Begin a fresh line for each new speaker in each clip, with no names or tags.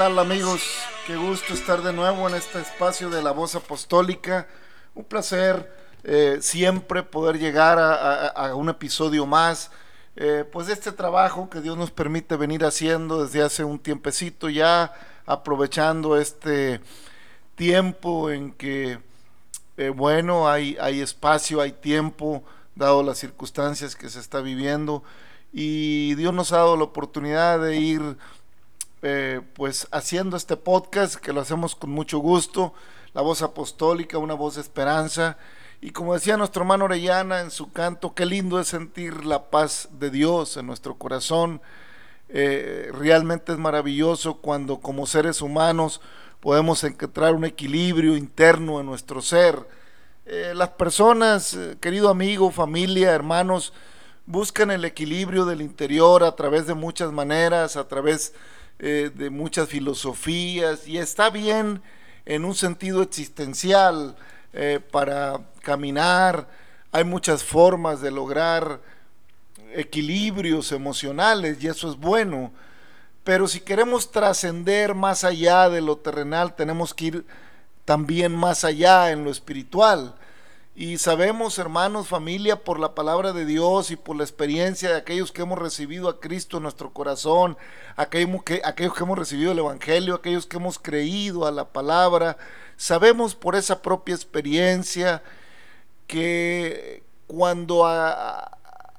tal amigos? Qué gusto estar de nuevo en este espacio de la voz apostólica. Un placer eh, siempre poder llegar a, un episodio más. eh, pues este trabajo que Dios nos permite venir haciendo desde hace un tiempecito ya, aprovechando este tiempo en que, eh, bueno, hay, hay espacio, hay tiempo, dado las circunstancias que se está viviendo, y Dios nos ha dado la oportunidad de ir eh, pues haciendo este podcast que lo hacemos con mucho gusto, la voz apostólica, una voz de esperanza. Y como decía nuestro hermano Orellana en su canto, qué lindo es sentir la paz de Dios en nuestro corazón. Eh, realmente es maravilloso cuando como seres humanos podemos encontrar un equilibrio interno en nuestro ser. Eh, las personas, querido amigo, familia, hermanos, buscan el equilibrio del interior a través de muchas maneras, a través eh, de muchas filosofías, y está bien en un sentido existencial eh, para caminar. Hay muchas formas de lograr equilibrios emocionales y eso es bueno. Pero si queremos trascender más allá de lo terrenal, tenemos que ir también más allá en lo espiritual. Y sabemos, hermanos, familia, por la palabra de Dios y por la experiencia de aquellos que hemos recibido a Cristo en nuestro corazón, aquellos que, aquellos que hemos recibido el Evangelio, aquellos que hemos creído a la palabra, sabemos por esa propia experiencia que cuando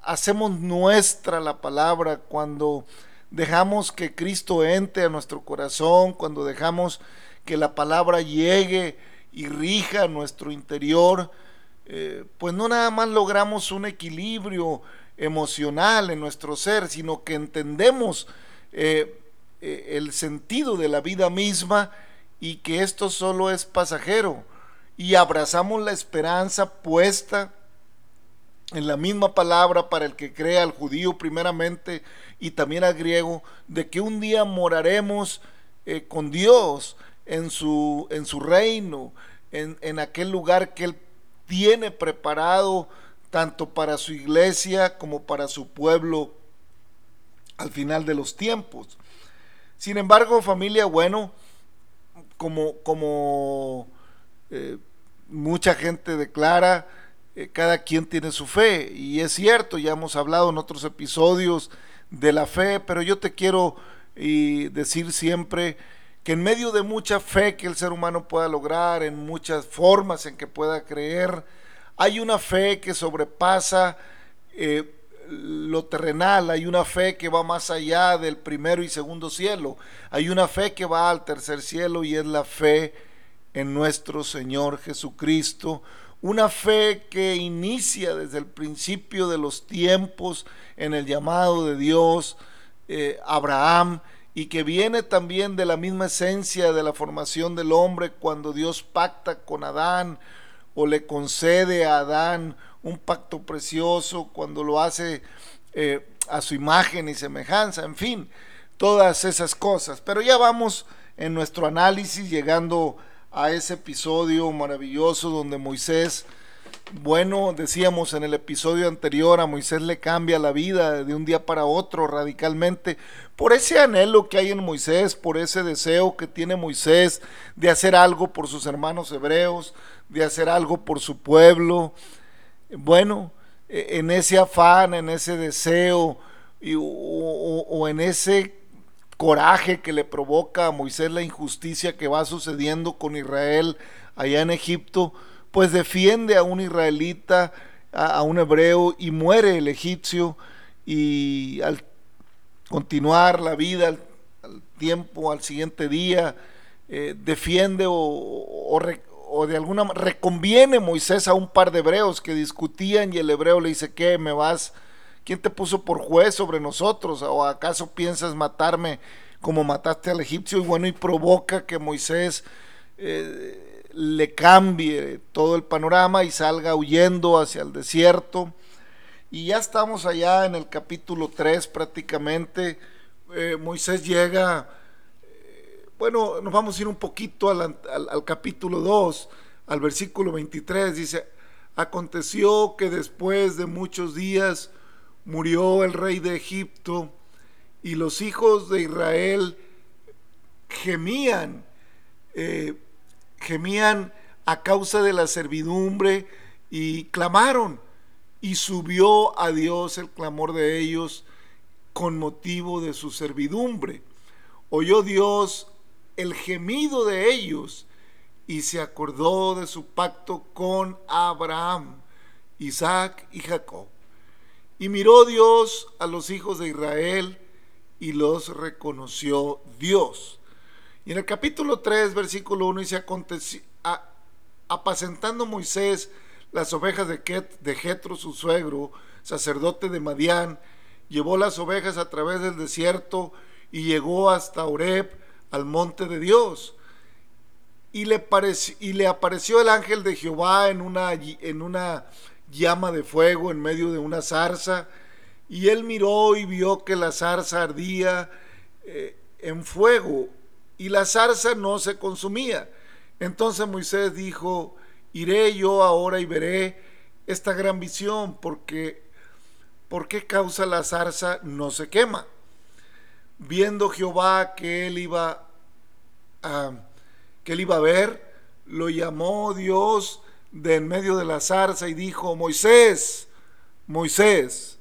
hacemos nuestra la palabra, cuando dejamos que Cristo entre a nuestro corazón, cuando dejamos que la palabra llegue y rija nuestro interior, eh, pues no nada más logramos un equilibrio emocional en nuestro ser, sino que entendemos eh, eh, el sentido de la vida misma y que esto solo es pasajero. Y abrazamos la esperanza puesta en la misma palabra para el que crea al judío primeramente y también al griego, de que un día moraremos con Dios en su, en su reino, en, en aquel lugar que Él tiene preparado tanto para su iglesia como para su pueblo al final de los tiempos. Sin embargo, familia, bueno, como, como eh, mucha gente declara, eh, cada quien tiene su fe. Y es cierto, ya hemos hablado en otros episodios de la fe, pero yo te quiero y decir siempre que en medio de mucha fe que el ser humano pueda lograr, en muchas formas en que pueda creer, hay una fe que sobrepasa eh, lo terrenal, hay una fe que va más allá del primero y segundo cielo, hay una fe que va al tercer cielo y es la fe en nuestro Señor Jesucristo, una fe que inicia desde el principio de los tiempos en el llamado de Dios, eh, Abraham, y que viene también de la misma esencia de la formación del hombre cuando Dios pacta con Adán o le concede a Adán un pacto precioso, cuando lo hace eh, a su imagen y semejanza, en fin, todas esas cosas. Pero ya vamos en nuestro análisis llegando a ese episodio maravilloso donde Moisés, bueno, decíamos en el episodio anterior, a Moisés le cambia la vida de un día para otro radicalmente por ese anhelo que hay en Moisés, por ese deseo que tiene Moisés de hacer algo por sus hermanos hebreos, de hacer algo por su pueblo. Bueno, e, en ese afán, en ese deseo y, o, o, o en ese coraje que le provoca a Moisés la injusticia que va sucediendo con Israel allá en Egipto, pues defiende a un israelita, a, un hebreo y muere el egipcio y al continuar la vida, al, tiempo, al siguiente día, eh, defiende o, o, de alguna manera reconviene Moisés a un par de hebreos que discutían y el hebreo le dice, ¿qué? ¿Me vas? ¿Quién te puso por juez sobre nosotros? ¿O acaso piensas matarme como mataste al egipcio? Y bueno, y provoca que Moisés eh, le cambie todo el panorama y salga huyendo hacia el desierto. Y ya estamos allá en el capítulo 3 prácticamente. Eh, Moisés llega, eh, bueno, nos vamos a ir un poquito al, al capítulo 2, al versículo 23. Dice, aconteció que después de muchos días murió el rey de Egipto y los hijos de Israel gemían, eh, gemían a causa de la servidumbre y clamaron y subió a Dios el clamor de ellos con motivo de su servidumbre. Oyó Dios el gemido de ellos y se acordó de su pacto con Abraham, Isaac y Jacob. Y miró Dios a los hijos de Israel y los reconoció Dios. En el capítulo 3, versículo 1 dice, aconteció, apacentando Moisés las ovejas de, Ket, de Jetro, su suegro, sacerdote de Madián, llevó las ovejas a través del desierto y llegó hasta Oreb, al monte de Dios. Y le, y le apareció el ángel de Jehová en una, en una llama de fuego en medio de una zarza. Y él miró y vio que la zarza ardía eh, en fuego y la zarza no se consumía. Entonces Moisés dijo, iré yo ahora y veré esta gran visión, porque ¿por qué causa la zarza no se quema? Viendo Jehová que él iba a, que él iba a ver, lo llamó Dios de en medio de la zarza y dijo, Moisés, Moisés.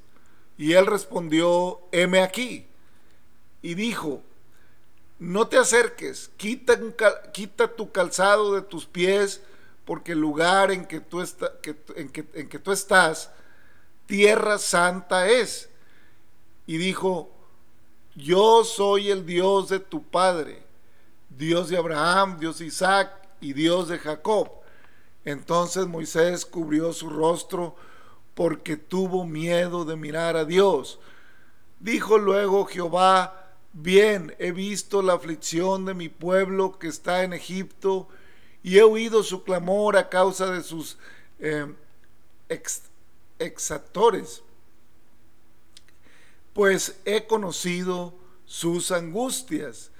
Y él respondió, heme aquí. Y dijo, no te acerques, quita, quita, tu calzado de tus pies, porque el lugar en que, tú en, que, en que tú estás, tierra santa es. Y dijo, yo soy el Dios de tu padre, Dios de Abraham, Dios de Isaac y Dios de Jacob. Entonces Moisés cubrió su rostro porque tuvo miedo de mirar a Dios. Dijo luego Jehová, Bien, he visto la aflicción de mi pueblo que está en Egipto y he oído su clamor a causa de sus eh, exactores, pues he conocido sus angustias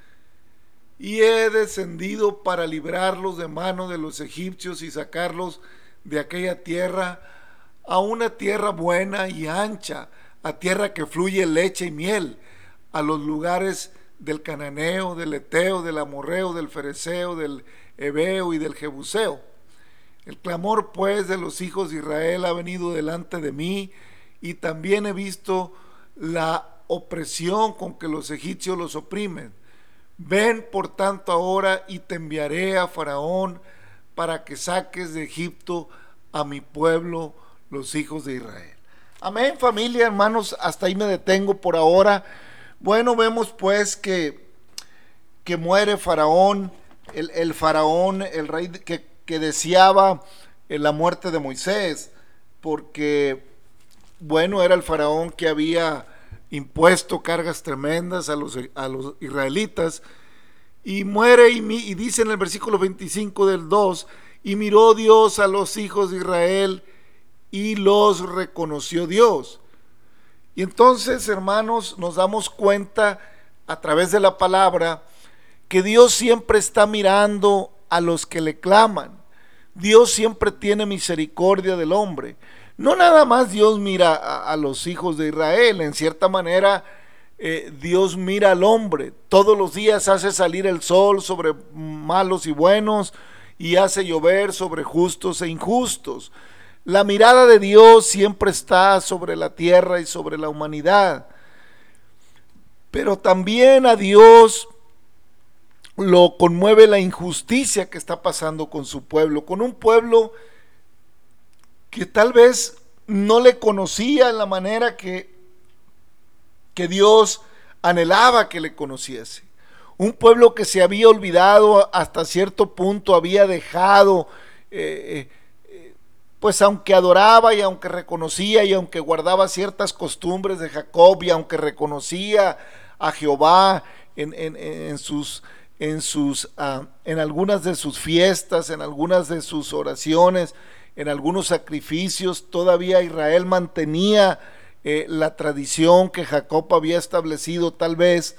y he descendido para librarlos de mano de los egipcios y sacarlos de aquella tierra a una tierra buena y ancha, a tierra que fluye leche y miel a los lugares del cananeo, del eteo, del amorreo, del fereceo, del hebeo y del jebuseo. El clamor pues de los hijos de Israel ha venido delante de mí y también he visto la opresión con que los egipcios los oprimen. Ven por tanto ahora y te enviaré a Faraón para que saques de Egipto a mi pueblo, los hijos de Israel. Amén familia, hermanos, hasta ahí me detengo por ahora. Bueno, vemos pues que, que muere Faraón, el, Faraón, el rey que, que deseaba eh, la muerte de Moisés, porque, bueno, era el Faraón que había impuesto cargas tremendas a los, a los israelitas, y muere y, y dice en el versículo 25 del 2, y miró Dios a los hijos de Israel y los reconoció Dios. Y entonces, hermanos, nos damos cuenta a través de la palabra que Dios siempre está mirando a los que le claman. Dios siempre tiene misericordia del hombre. No nada más Dios mira a, los hijos de Israel, en cierta manera eh, Dios mira al hombre. Todos los días hace salir el sol sobre malos y buenos y hace llover sobre justos e injustos. La mirada de Dios siempre está sobre la tierra y sobre la humanidad. Pero también a Dios lo conmueve la injusticia que está pasando con su pueblo, con un pueblo que tal vez no le conocía en la manera que, que Dios anhelaba que le conociese. Un pueblo que se había olvidado hasta cierto punto, había dejado eh, eh, pues aunque adoraba y aunque reconocía y aunque guardaba ciertas costumbres de Jacob y aunque reconocía a Jehová en, sus en, sus, ah, en algunas de sus fiestas, en algunas de sus oraciones, en algunos sacrificios, todavía Israel mantenía eh, la tradición que Jacob había establecido tal vez,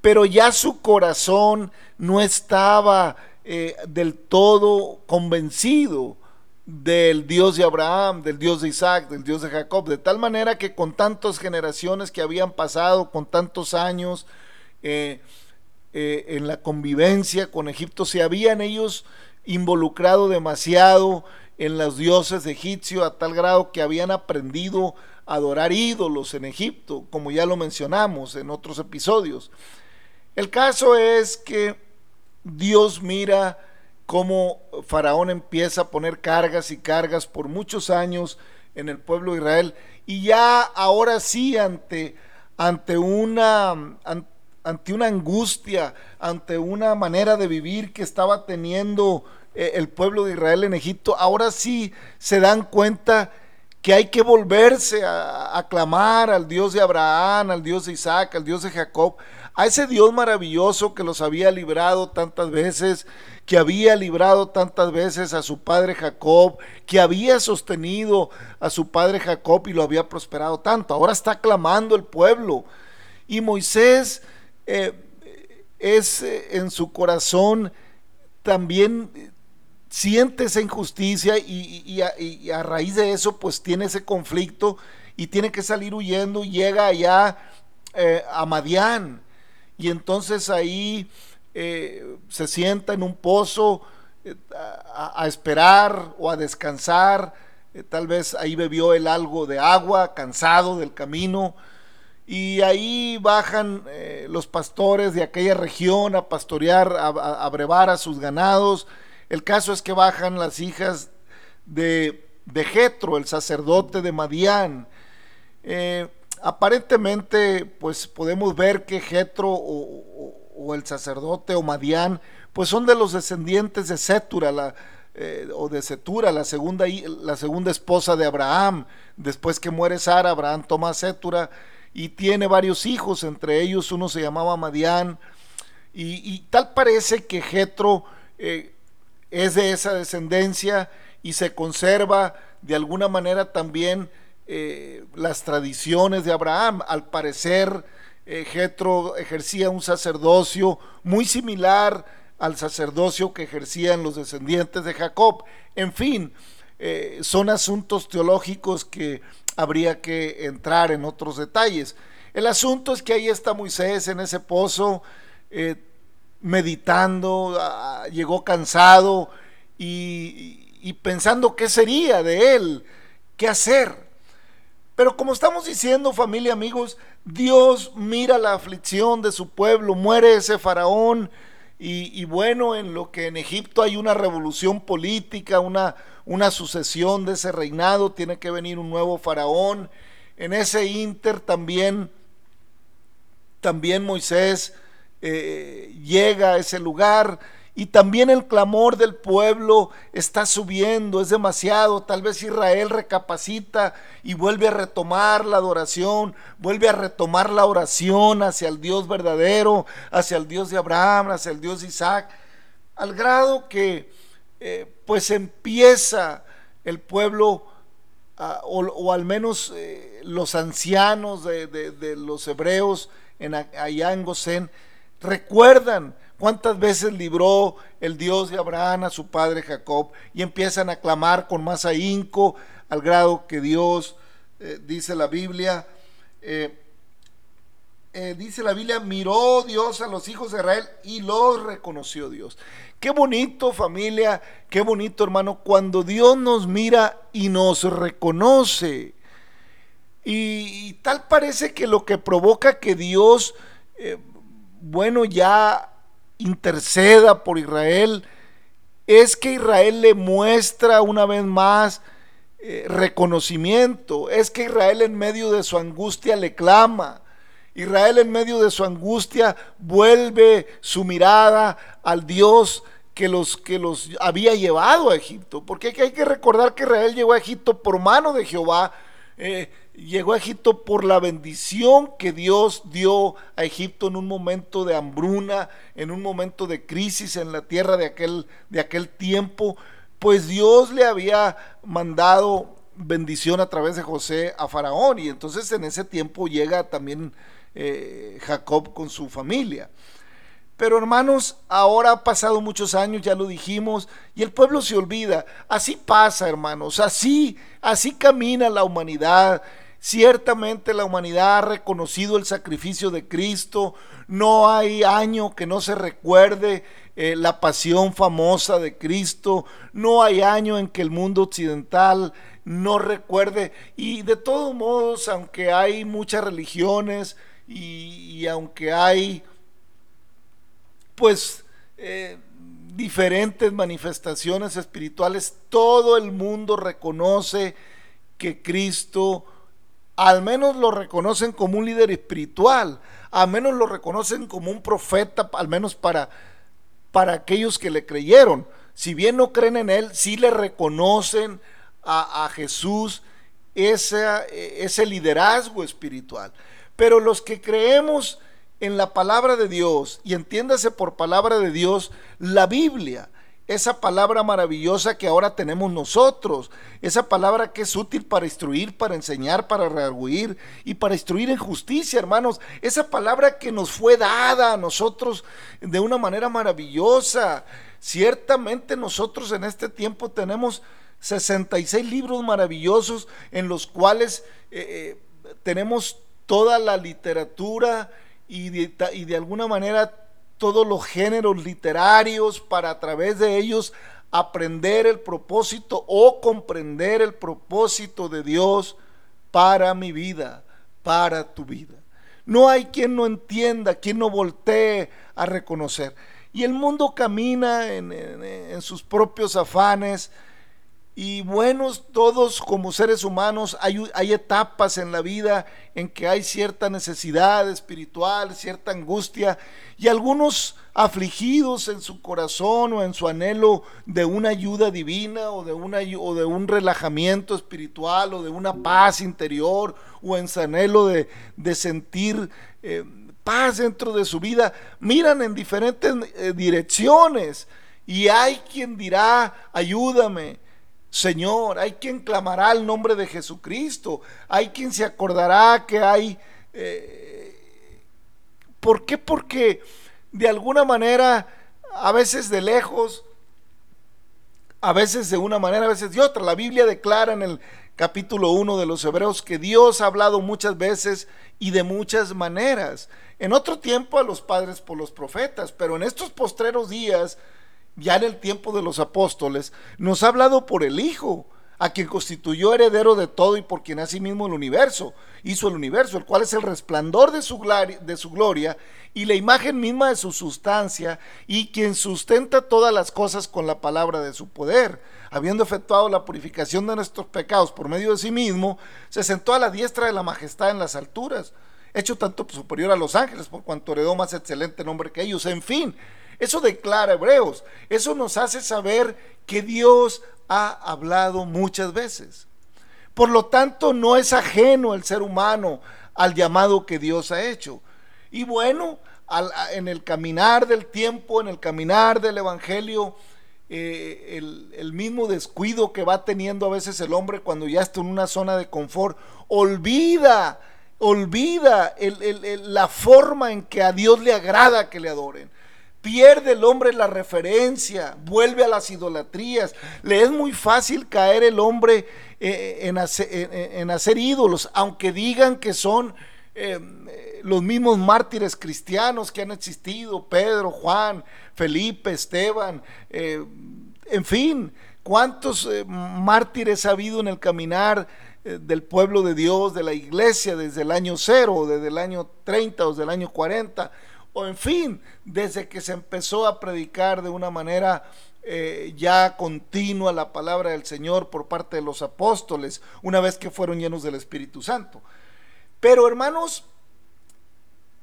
pero ya su corazón no estaba eh, del todo convencido del Dios de Abraham, del Dios de Isaac, del Dios de Jacob, de tal manera que con tantas generaciones que habían pasado, con tantos años eh, en la convivencia con Egipto, se habían ellos involucrado demasiado en los dioses egipcios a tal grado que habían aprendido a adorar ídolos en Egipto, como ya lo mencionamos en otros episodios. El caso es que Dios mira cómo Faraón empieza a poner cargas y cargas por muchos años en el pueblo de Israel. Y ya ahora sí ante, ante una ante una angustia, ante una manera de vivir que estaba teniendo eh, el pueblo de Israel en Egipto, ahora sí se dan cuenta que hay que volverse a, a, clamar al Dios de Abraham, al Dios de Isaac, al Dios de Jacob, a ese Dios maravilloso que los había librado tantas veces, que había librado tantas veces a su padre Jacob, que había sostenido a su padre Jacob y lo había prosperado tanto. Ahora está clamando el pueblo. Y Moisés eh, es eh, en su corazón también siente esa injusticia y, a, raíz de eso pues tiene ese conflicto y tiene que salir huyendo y llega allá eh, a Madián y entonces ahí eh, se sienta en un pozo eh, a, esperar o a descansar, tal vez ahí bebió él algo de agua, cansado del camino, y ahí bajan los pastores de aquella región a pastorear, a brevar a sus ganados, el caso es que bajan las hijas de, de el sacerdote de Madián. Eh, aparentemente, pues podemos ver que Jetro o, el sacerdote o Madián, pues son de los descendientes de Setura, la, eh, o de Setura, la segunda, la segunda esposa de Abraham. Después que muere Sara, Abraham toma Setura y tiene varios hijos, entre ellos uno se llamaba Madián. Y, tal parece que Jetro eh, es de esa descendencia y se conserva de alguna manera también eh, las tradiciones de Abraham. Al parecer, eh, ejercía un sacerdocio muy similar al sacerdocio que ejercían los descendientes de Jacob. En fin, eh, son asuntos teológicos que habría que entrar en otros detalles. El asunto es que ahí está Moisés en ese pozo meditando, ah, llegó cansado y, pensando qué sería de él, qué hacer. Pero como estamos diciendo, familia, amigos, Dios mira la aflicción de su pueblo, muere ese faraón y, bueno, en lo que en Egipto hay una revolución política, una, una sucesión de ese reinado, tiene que venir un nuevo faraón. En ese inter también, también Moisés eh, llega a ese lugar y también el clamor del pueblo está subiendo, es demasiado. Tal vez Israel recapacita y vuelve a retomar la adoración, vuelve a retomar la oración hacia el Dios verdadero, hacia el Dios de Abraham, hacia el Dios de Isaac, al grado que eh, pues empieza el pueblo, o, al menos eh, los ancianos de, los hebreos en, allá en Gosén, recuerdan cuántas veces libró el Dios de Abraham a su padre Jacob y empiezan a clamar con más ahínco al grado que Dios, eh, dice la Biblia, eh, eh, dice la Biblia, miró Dios a los hijos de Israel y los reconoció Dios. Qué bonito familia, qué bonito hermano, cuando Dios nos mira y nos reconoce. Y, tal parece que lo que provoca que Dios bueno, ya interceda por Israel, es que Israel le muestra una vez más eh, reconocimiento, es que Israel en medio de su angustia le clama. Israel en medio de su angustia vuelve su mirada al Dios que los, que los había llevado a Egipto. Porque hay que recordar que Israel llegó a Egipto por mano de Jehová. Eh, llegó a Egipto por la bendición que Dios dio a Egipto en un momento de hambruna, en un momento de crisis en la tierra de aquel, de aquel tiempo, pues Dios le había mandado bendición a través de José a Faraón y entonces en ese tiempo llega también eh, Jacob con su familia. Pero hermanos, ahora ha pasado muchos años, ya lo dijimos, y el pueblo se olvida. Así pasa, hermanos, así, así camina la humanidad. Ciertamente la humanidad ha reconocido el sacrificio de Cristo. No hay año que no se recuerde eh, la pasión famosa de Cristo. No hay año en que el mundo occidental no recuerde. Y de todos modos, aunque hay muchas religiones y aunque hay pues eh, diferentes manifestaciones espirituales, todo el mundo reconoce que Cristo, al menos lo reconocen como un líder espiritual, al menos lo reconocen como un profeta, al menos para, para aquellos que le creyeron. Si bien no creen en él, sí le reconocen a, a Jesús ese, ese liderazgo espiritual. Pero los que creemos en la palabra de Dios, y entiéndase por palabra de Dios la Biblia, esa palabra maravillosa que ahora tenemos nosotros, esa palabra que es útil para instruir, para enseñar, para rearguir y para instruir en justicia, hermanos, esa palabra que nos fue dada a nosotros de una manera maravillosa. Ciertamente nosotros en este tiempo tenemos 66 libros maravillosos en los cuales eh, eh, tenemos toda la literatura, y de, alguna manera todos los géneros literarios para a través de ellos aprender el propósito o comprender el propósito de Dios para mi vida, para tu vida. No hay quien no entienda, quien no voltee a reconocer. Y el mundo camina en sus propios afanes, y buenos todos como seres humanos, hay, hay, etapas en la vida en que hay cierta necesidad espiritual, cierta angustia, y algunos afligidos en su corazón o en su anhelo de una ayuda divina o de, una, o de un relajamiento espiritual o de una paz interior o en su anhelo de, sentir eh, paz dentro de su vida, miran en diferentes eh, direcciones. Y hay quien dirá, ayúdame, Señor, hay quien clamará el nombre de Jesucristo, hay quien se acordará que hay... Eh, ¿Por qué? Porque de alguna manera, a veces de lejos, a veces de una manera, a veces de otra. La Biblia declara en el capítulo 1 de los Hebreos que Dios ha hablado muchas veces y de muchas maneras. En otro tiempo a los padres por los profetas, pero en estos postreros días ya en el tiempo de los apóstoles, nos ha hablado por el Hijo, a quien constituyó heredero de todo y por quien asimismo el universo, hizo el universo, el cual es el resplandor de su, de su gloria y la imagen misma de su sustancia, y quien sustenta todas las cosas con la palabra de su poder. Habiendo efectuado la purificación de nuestros pecados por medio de sí mismo, se sentó a la diestra de la majestad en las alturas, hecho tanto superior a los ángeles, por cuanto heredó más excelente nombre que ellos. En fin, eso declara Hebreos. Eso nos hace saber que Dios ha hablado muchas veces. Por lo tanto, no es ajeno el ser humano al llamado que Dios ha hecho. Y bueno, en el caminar del tiempo, en el caminar del Evangelio, eh, el, mismo descuido que va teniendo a veces el hombre cuando ya está en una zona de confort, olvida, olvida la forma en que a Dios le agrada que le adoren pierde el hombre la referencia, vuelve a las idolatrías. Le es muy fácil caer el hombre eh, en, hacer, ídolos, aunque digan que son eh, los mismos mártires cristianos que han existido, Pedro, Juan, Felipe, Esteban, eh, en fin, cuántos mártires ha habido en el caminar del pueblo de Dios, de la iglesia, desde el año cero, desde el año 30 o desde el año 40 o en fin, desde que se empezó a predicar de una manera eh, ya continua la palabra del Señor por parte de los apóstoles, una vez que fueron llenos del Espíritu Santo. Pero hermanos,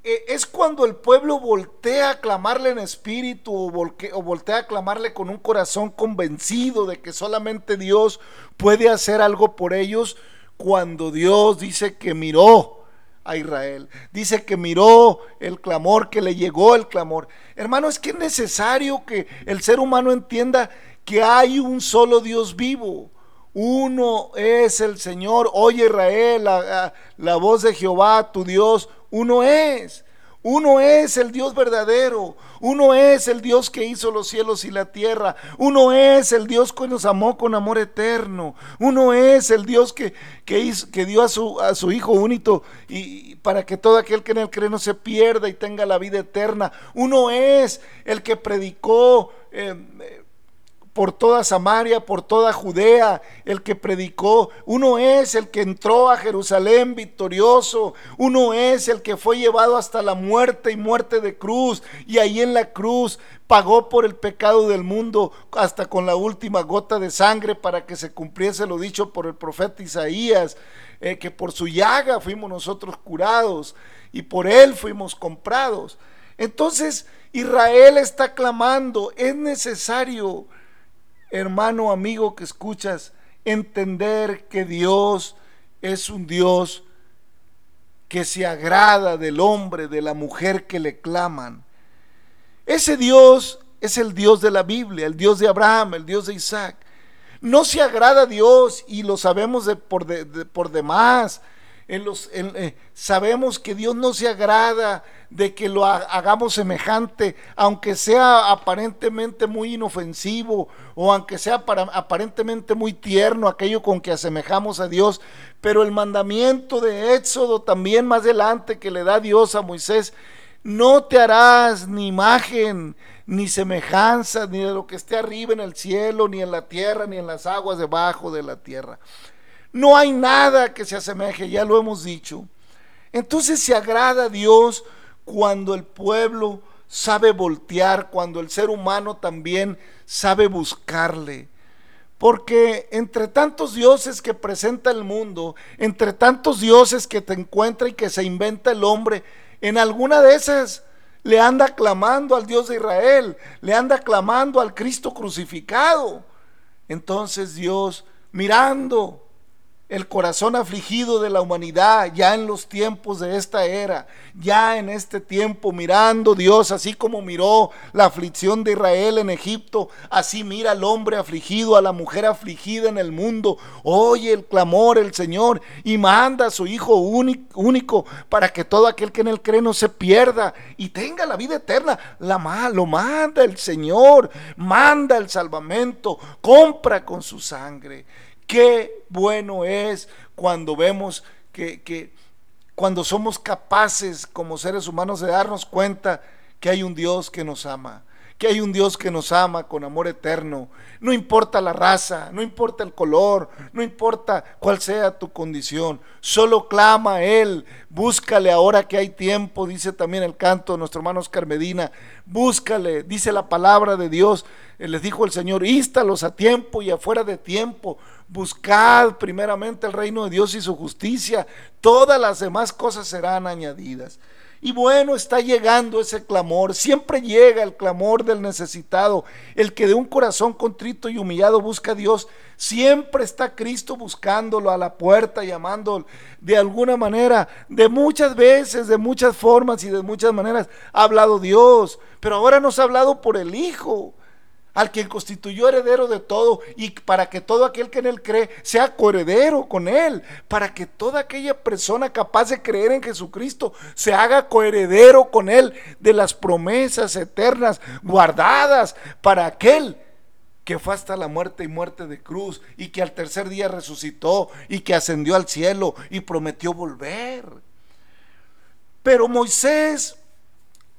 eh, es cuando el pueblo voltea a clamarle en espíritu o, o voltea a clamarle con un corazón convencido de que solamente Dios puede hacer algo por ellos, cuando Dios dice que miró a Israel. Dice que miró el clamor, que le llegó el clamor. Hermano, es que es necesario que el ser humano entienda que hay un solo Dios vivo. Uno es el Señor. Oye Israel, la, la voz de Jehová, tu Dios, uno es. Uno es el Dios verdadero. Uno es el Dios que hizo los cielos y la tierra. Uno es el Dios que nos amó con amor eterno. Uno es el Dios que, que, dio a su, a su Hijo único y, para que todo aquel que en él cree no se pierda y tenga la vida eterna. Uno es el que predicó. Eh, por toda Samaria, por toda Judea, el que predicó. Uno es el que entró a Jerusalén victorioso. Uno es el que fue llevado hasta la muerte y muerte de cruz. Y ahí en la cruz pagó por el pecado del mundo hasta con la última gota de sangre para que se cumpliese lo dicho por el profeta Isaías, eh, que por su llaga fuimos nosotros curados y por él fuimos comprados. Entonces Israel está clamando, es necesario hermano, amigo que escuchas, entender que Dios es un Dios que se agrada del hombre, de la mujer que le claman. Ese Dios es el Dios de la Biblia, el Dios de Abraham, el Dios de Isaac. No se agrada a Dios y lo sabemos de, por, por demás los, eh, sabemos que Dios no se agrada de que lo hagamos semejante, aunque sea aparentemente muy inofensivo o aunque sea aparentemente muy tierno aquello con que asemejamos a Dios. Pero el mandamiento de Éxodo también más adelante que le da Dios a Moisés, no te harás ni imagen, ni semejanza, ni de lo que esté arriba en el cielo, ni en la tierra, ni en las aguas debajo de la tierra. No hay nada que se asemeje, ya lo hemos dicho. Entonces se agrada a Dios cuando el pueblo sabe voltear, cuando el ser humano también sabe buscarle. Porque entre tantos dioses que presenta el mundo, entre tantos dioses que te encuentra y que se inventa el hombre, en alguna de esas le anda clamando al Dios de Israel, le anda clamando al Cristo crucificado. Entonces Dios, mirando el corazón afligido de la humanidad ya en los tiempos de esta era, ya en este tiempo mirando Dios, así como miró la aflicción de Israel en Egipto, así mira al hombre afligido, a la mujer afligida en el mundo, oye el clamor el Señor y manda a su Hijo único para que todo aquel que en él cree no se pierda y tenga la vida eterna. La, lo manda el Señor, manda el salvamento, compra con su sangre. Qué bueno es cuando vemos que, cuando somos capaces como seres humanos de darnos cuenta que hay un Dios que nos ama, que hay un Dios que nos ama con amor eterno. No importa la raza, no importa el color, no importa cuál sea tu condición, solo clama a Él, búscale ahora que hay tiempo, dice también el canto de nuestro hermano Oscar Medina, búscale, dice la palabra de Dios, eh, les dijo el Señor, ístalos a tiempo y afuera de tiempo, Buscad primeramente el reino de Dios y su justicia. Todas las demás cosas serán añadidas. Y bueno, está llegando ese clamor. Siempre llega el clamor del necesitado. El que de un corazón contrito y humillado busca a Dios. Siempre está Cristo buscándolo a la puerta, llamándolo de alguna manera. De muchas veces, de muchas formas y de muchas maneras ha hablado Dios. Pero ahora nos ha hablado por el Hijo al quien constituyó heredero de todo y para que todo aquel que en él cree sea coheredero con él, para que toda aquella persona capaz de creer en Jesucristo se haga coheredero con él de las promesas eternas guardadas para aquel que fue hasta la muerte y muerte de cruz y que al tercer día resucitó y que ascendió al cielo y prometió volver. Pero Moisés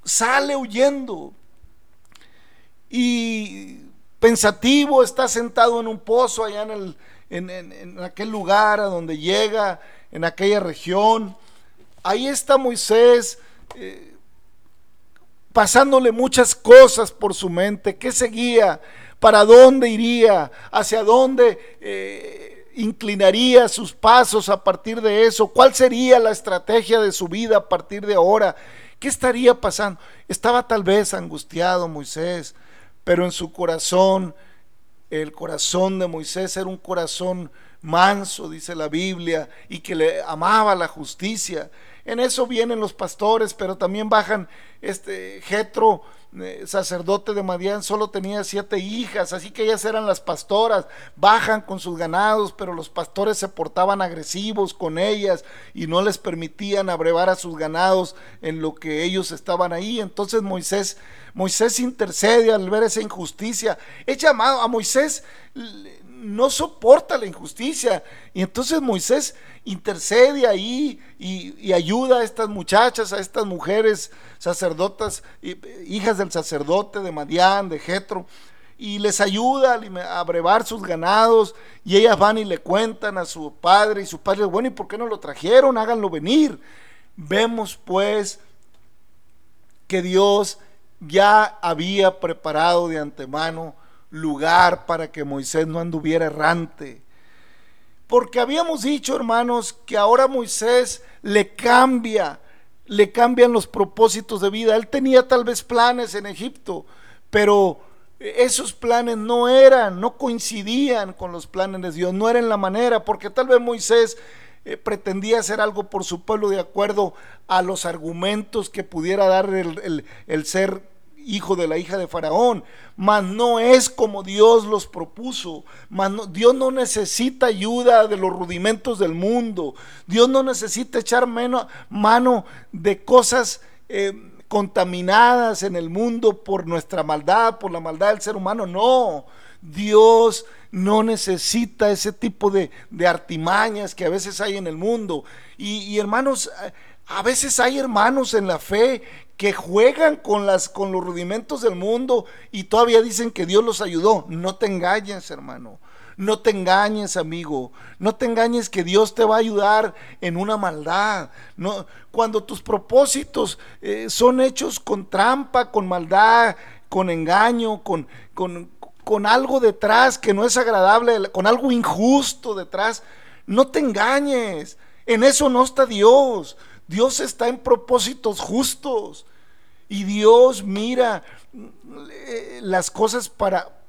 sale huyendo y pensativo está sentado en un pozo allá en, el, en, aquel lugar a donde llega, en aquella región. Ahí está Moisés eh, pasándole muchas cosas por su mente. ¿Qué seguía? ¿Para dónde iría? ¿Hacia dónde eh, inclinaría sus pasos a partir de eso? ¿Cuál sería la estrategia de su vida a partir de ahora? ¿Qué estaría pasando? Estaba tal vez angustiado Moisés pero en su corazón, el corazón de Moisés era un corazón manso, dice la Biblia, y que le amaba la justicia. En eso vienen los pastores, pero también bajan este Jetro, sacerdote de Madián, solo tenía siete hijas, así que ellas eran las pastoras, bajan con sus ganados, pero los pastores se portaban agresivos con ellas y no les permitían abrevar a sus ganados en lo que ellos estaban ahí. Entonces Moisés, Moisés intercede al ver esa injusticia. Es llamado a Moisés no soporta la injusticia. Y entonces Moisés intercede ahí y, ayuda a estas muchachas, a estas mujeres sacerdotas, hijas del sacerdote de Madián, de Jetro, y les ayuda a brevar sus ganados. Y ellas van y le cuentan a su padre, y su padre, bueno, ¿y por qué no lo trajeron? Háganlo venir. Vemos pues que Dios ya había preparado de antemano lugar para que Moisés no anduviera errante. Porque habíamos dicho, hermanos, que ahora Moisés le cambia, le cambian los propósitos de vida. Él tenía tal vez planes en Egipto, pero esos planes no eran, no coincidían con los planes de Dios, no eran la manera, porque tal vez Moisés eh, pretendía hacer algo por su pueblo de acuerdo a los argumentos que pudiera dar el, el ser hijo de la hija de Faraón, mas no es como Dios los propuso. Dios no necesita ayuda de los rudimentos del mundo. Dios no necesita echar mano de cosas eh, contaminadas en el mundo por nuestra maldad, por la maldad del ser humano. No, Dios no necesita ese tipo de, artimañas que a veces hay en el mundo. y hermanos, a veces hay hermanos en la fe que juegan con, las, con los rudimentos del mundo y todavía dicen que Dios los ayudó. No te engañes, hermano. No te engañes, amigo. No te engañes que Dios te va a ayudar en una maldad. No, cuando tus propósitos eh, son hechos con trampa, con maldad, con engaño, con, con, con algo detrás que no es agradable, con algo injusto detrás, no te engañes. En eso no está Dios. Dios está en propósitos justos. Y Dios mira eh, las cosas para...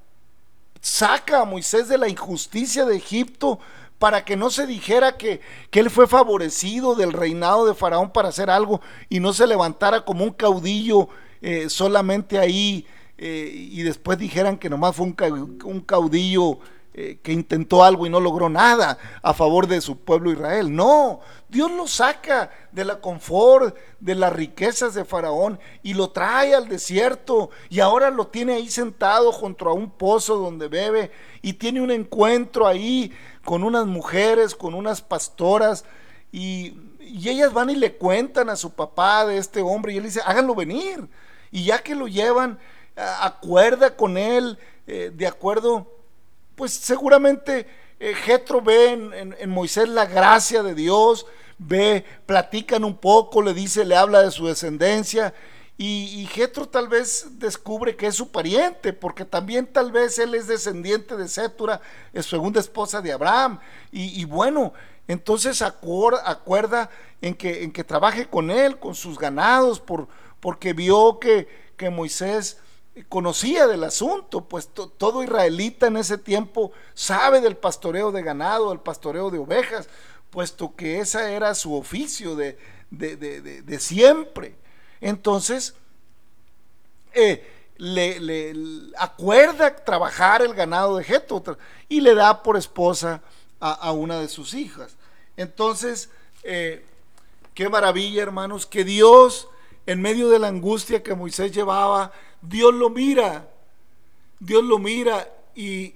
Saca a Moisés de la injusticia de Egipto para que no se dijera que, él fue favorecido del reinado de Faraón para hacer algo y no se levantara como un caudillo eh, solamente ahí eh, y después dijeran que nomás fue un caudillo eh, que intentó algo y no logró nada a favor de su pueblo Israel. No, Dios lo saca de la confort, de las riquezas de Faraón y lo trae al desierto y ahora lo tiene ahí sentado junto a un pozo donde bebe y tiene un encuentro ahí con unas mujeres, con unas pastoras y, ellas van y le cuentan a su papá de este hombre y él dice, háganlo venir. Y ya que lo llevan, acuerda con él eh, de acuerdo pues seguramente eh, ve en, Moisés la gracia de Dios, ve, platican un poco, le dice, le habla de su descendencia. Y, Jetro tal vez descubre que es su pariente, porque también tal vez él es descendiente de Sétura, es segunda esposa de Abraham. Y, bueno, entonces acuerda, en, que, en que trabaje con él, con sus ganados, por, porque vio que, que Moisés conocía del asunto, pues todo israelita en ese tiempo sabe del pastoreo de ganado, del pastoreo de ovejas, puesto que ese era su oficio de, de, siempre. Entonces, eh, le, acuerda trabajar el ganado de Jeto y le da por esposa a, una de sus hijas. Entonces, eh, qué maravilla, hermanos, que Dios, en medio de la angustia que Moisés llevaba, Dios lo mira, Dios lo mira y,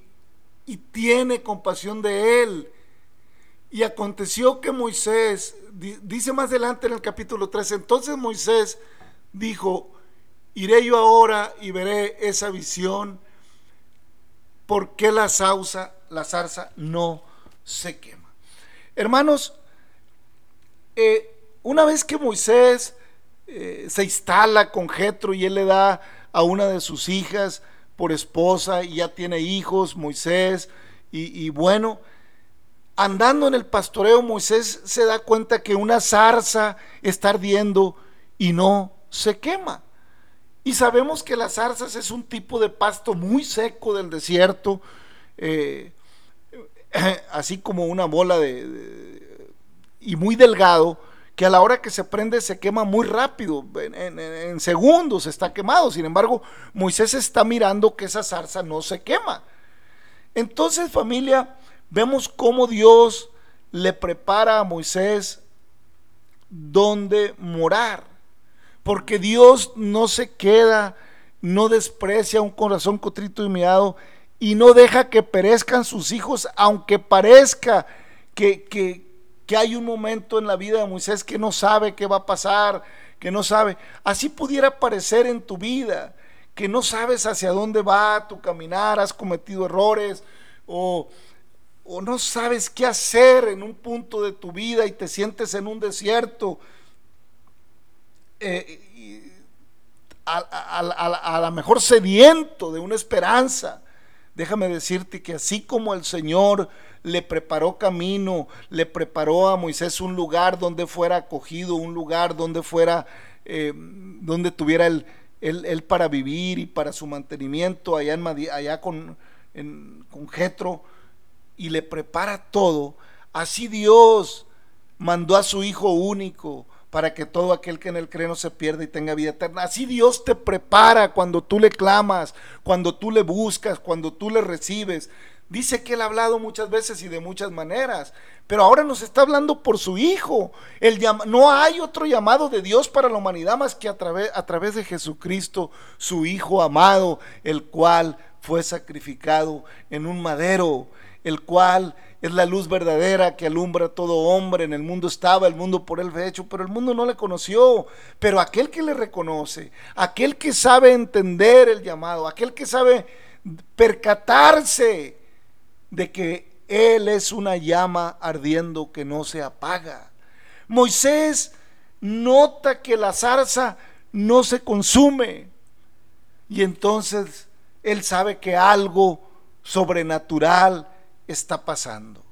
tiene compasión de él. Y aconteció que Moisés, dice más adelante en el capítulo 3, entonces Moisés dijo, iré yo ahora y veré esa visión, porque la sausa, la zarza no se quema. Hermanos, eh, una vez que Moisés eh, se instala con Jetro y él le da a una de sus hijas por esposa y ya tiene hijos, Moisés, y, bueno, andando en el pastoreo, Moisés se da cuenta que una zarza está ardiendo y no se quema. Y sabemos que las zarzas es un tipo de pasto muy seco del desierto. Eh, así como una bola de, y muy delgado, que a la hora que se prende se quema muy rápido, en, segundos está quemado. Sin embargo, Moisés está mirando que esa zarza no se quema. Entonces, familia, vemos cómo Dios le prepara a Moisés donde morar. Porque Dios no se queda, no desprecia un corazón cotrito y mirado y no deja que perezcan sus hijos, aunque parezca que, que hay un momento en la vida de Moisés que no sabe qué va a pasar, que no sabe. Así pudiera parecer en tu vida, que no sabes hacia dónde va tu caminar, has cometido errores o, o no sabes qué hacer en un punto de tu vida y te sientes en un desierto. Eh, a, lo mejor sediento de una esperanza. Déjame decirte que así como el Señor le preparó camino, le preparó a Moisés un lugar donde fuera acogido, un lugar donde fuera, eh, donde tuviera él, para vivir y para su mantenimiento allá, en, allá con, con y le prepara todo. Así Dios mandó a su Hijo único para que todo aquel que en él cree no se pierda y tenga vida eterna. Así Dios te prepara cuando tú le clamas, cuando tú le buscas, cuando tú le recibes. Dice que Él ha hablado muchas veces y de muchas maneras, pero ahora nos está hablando por su Hijo. No hay otro llamado de Dios para la humanidad más que a través de Jesucristo, su Hijo amado, el cual fue sacrificado en un madero, el cual es la luz verdadera que alumbra a todo hombre. En el mundo estaba, el mundo por él fue hecho, pero el mundo no le conoció. Pero aquel que le reconoce, aquel que sabe entender el llamado, aquel que sabe percatarse de que Él es una llama ardiendo que no se apaga. Moisés nota que la zarza no se consume y entonces Él sabe que algo sobrenatural está pasando.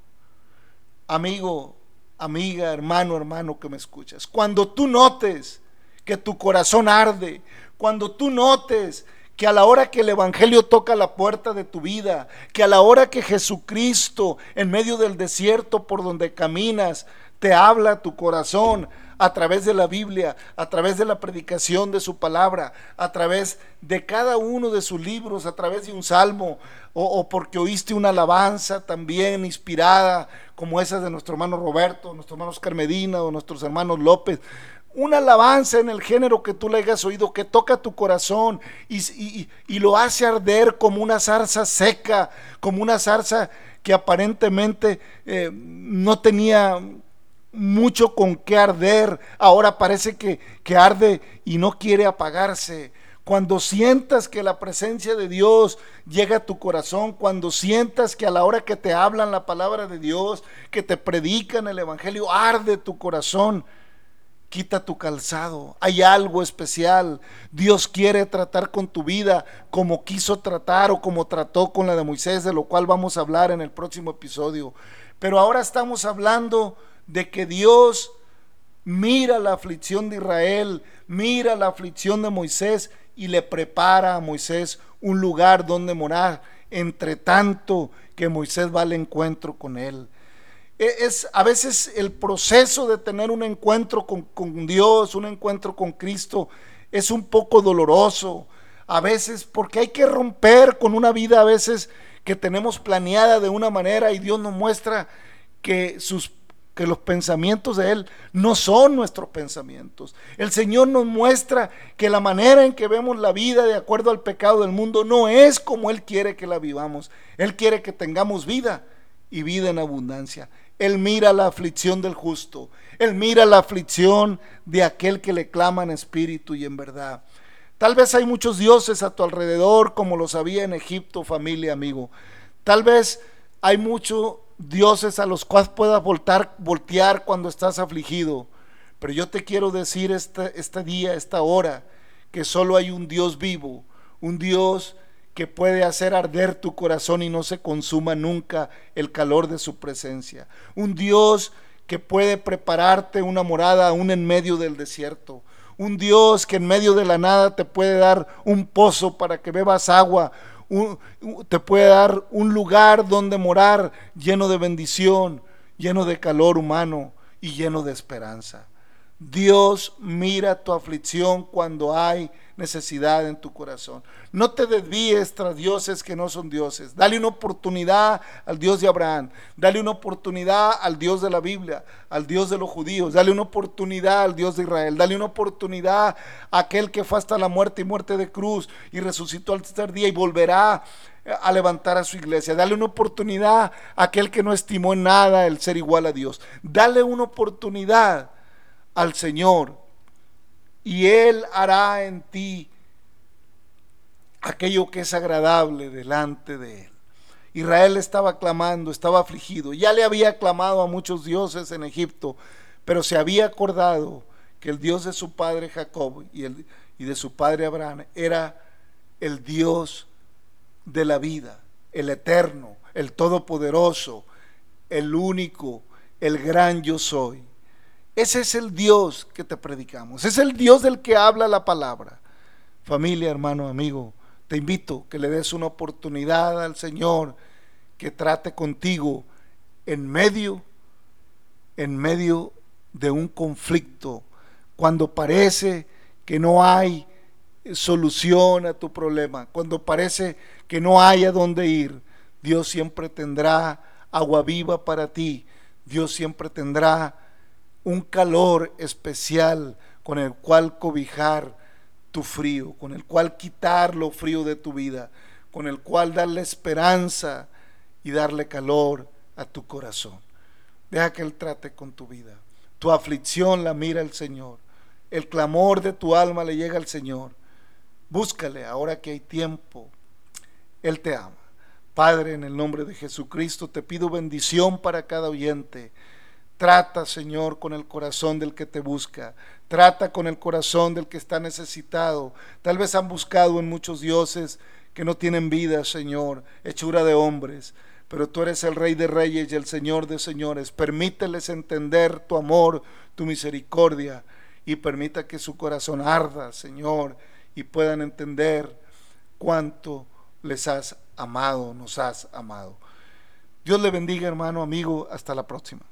Amigo, amiga, hermano, hermano que me escuchas, cuando tú notes que tu corazón arde, cuando tú notes que a la hora que el Evangelio toca la puerta de tu vida, que a la hora que Jesucristo en medio del desierto por donde caminas, te habla tu corazón a través de la Biblia, a través de la predicación de su palabra, a través de cada uno de sus libros, a través de un salmo, o, porque oíste una alabanza también inspirada, como esa de nuestro hermano Roberto, nuestro hermano Oscar Medina o nuestros hermanos López. Una alabanza en el género que tú le hayas oído, que toca tu corazón y, lo hace arder como una zarza seca, como una zarza que aparentemente eh, no tenía mucho con qué arder, ahora parece que, que arde y no quiere apagarse. Cuando sientas que la presencia de Dios llega a tu corazón, cuando sientas que a la hora que te hablan la palabra de Dios, que te predican el Evangelio, arde tu corazón Quita tu calzado. Hay algo especial. Dios quiere tratar con tu vida como quiso tratar o como trató con la de Moisés, de lo cual vamos a hablar en el próximo episodio. Pero ahora estamos hablando de que Dios mira la aflicción de Israel, mira la aflicción de Moisés y le prepara a Moisés un lugar donde morar, entre tanto que Moisés va al encuentro con él. E, es a veces el proceso de tener un encuentro con, Dios, un encuentro con Cristo, es un poco doloroso. A veces porque hay que romper con una vida a veces que tenemos planeada de una manera y Dios nos muestra que sus que los pensamientos de Él no son nuestros pensamientos. El Señor nos muestra que la manera en que vemos la vida de acuerdo al pecado del mundo no es como Él quiere que la vivamos. Él quiere que tengamos vida y vida en abundancia. Él mira la aflicción del justo. Él mira la aflicción de aquel que le clama en espíritu y en verdad. Tal vez hay muchos dioses a tu alrededor, como los había en Egipto, familia, amigo. Tal vez hay muchos dioses a los cuales puedas voltar, voltear cuando estás afligido. Pero yo te quiero decir este, este día, esta hora, que solo hay un Dios vivo, un Dios que puede hacer arder tu corazón y no se consuma nunca el calor de su presencia. Un Dios que puede prepararte una morada aún en medio del desierto. Un Dios que en medio de la nada te puede dar un pozo para que bebas agua. Te puede dar un lugar donde morar lleno de bendición, lleno de calor humano y lleno de esperanza. Dios mira tu aflicción cuando hay necesidad en tu corazón. No te desvíes tras dioses que no son dioses. Dale una oportunidad al Dios de Abraham. Dale una oportunidad al Dios de la Biblia, al Dios de los judíos. Dale una oportunidad al Dios de Israel. Dale una oportunidad a aquel que fue hasta la muerte y muerte de cruz y resucitó al tercer día y volverá a levantar a su iglesia. Dale una oportunidad a aquel que no estimó en nada el ser igual a Dios. Dale una oportunidad al Señor y Él hará en ti aquello que es agradable delante de Él. Israel estaba clamando, estaba afligido. Ya le había clamado a muchos dioses en Egipto, pero se había acordado que el Dios de su padre Jacob y, el, y de su padre Abraham era el Dios de la vida, el eterno, el todopoderoso, el único, el gran yo soy. Ese es el Dios que te predicamos. Es el Dios del que habla la palabra. Familia, hermano, amigo, te invito que le des una oportunidad al Señor que trate contigo en medio, en medio de un conflicto, cuando parece que no hay solución a tu problema, cuando parece que no hay a dónde ir, Dios siempre tendrá agua viva para ti, Dios siempre tendrá un calor especial con el cual cobijar tu frío, con el cual quitar lo frío de tu vida, con el cual darle esperanza y darle calor a tu corazón. Deja que Él trate con tu vida. Tu aflicción la mira el Señor. El clamor de tu alma le llega al Señor. Búscale ahora que hay tiempo. Él te ama. Padre, en el nombre de Jesucristo, te pido bendición para cada oyente. Trata, Señor, con el corazón del que te busca. Trata con el corazón del que está necesitado. Tal vez han buscado en muchos dioses que no tienen vida, Señor, hechura de hombres. Pero tú eres el Rey de Reyes y el Señor de Señores. Permíteles entender tu amor, tu misericordia y permita que su corazón arda, Señor, y puedan entender cuánto les has amado, nos has amado. Dios le bendiga, hermano, amigo. Hasta la próxima.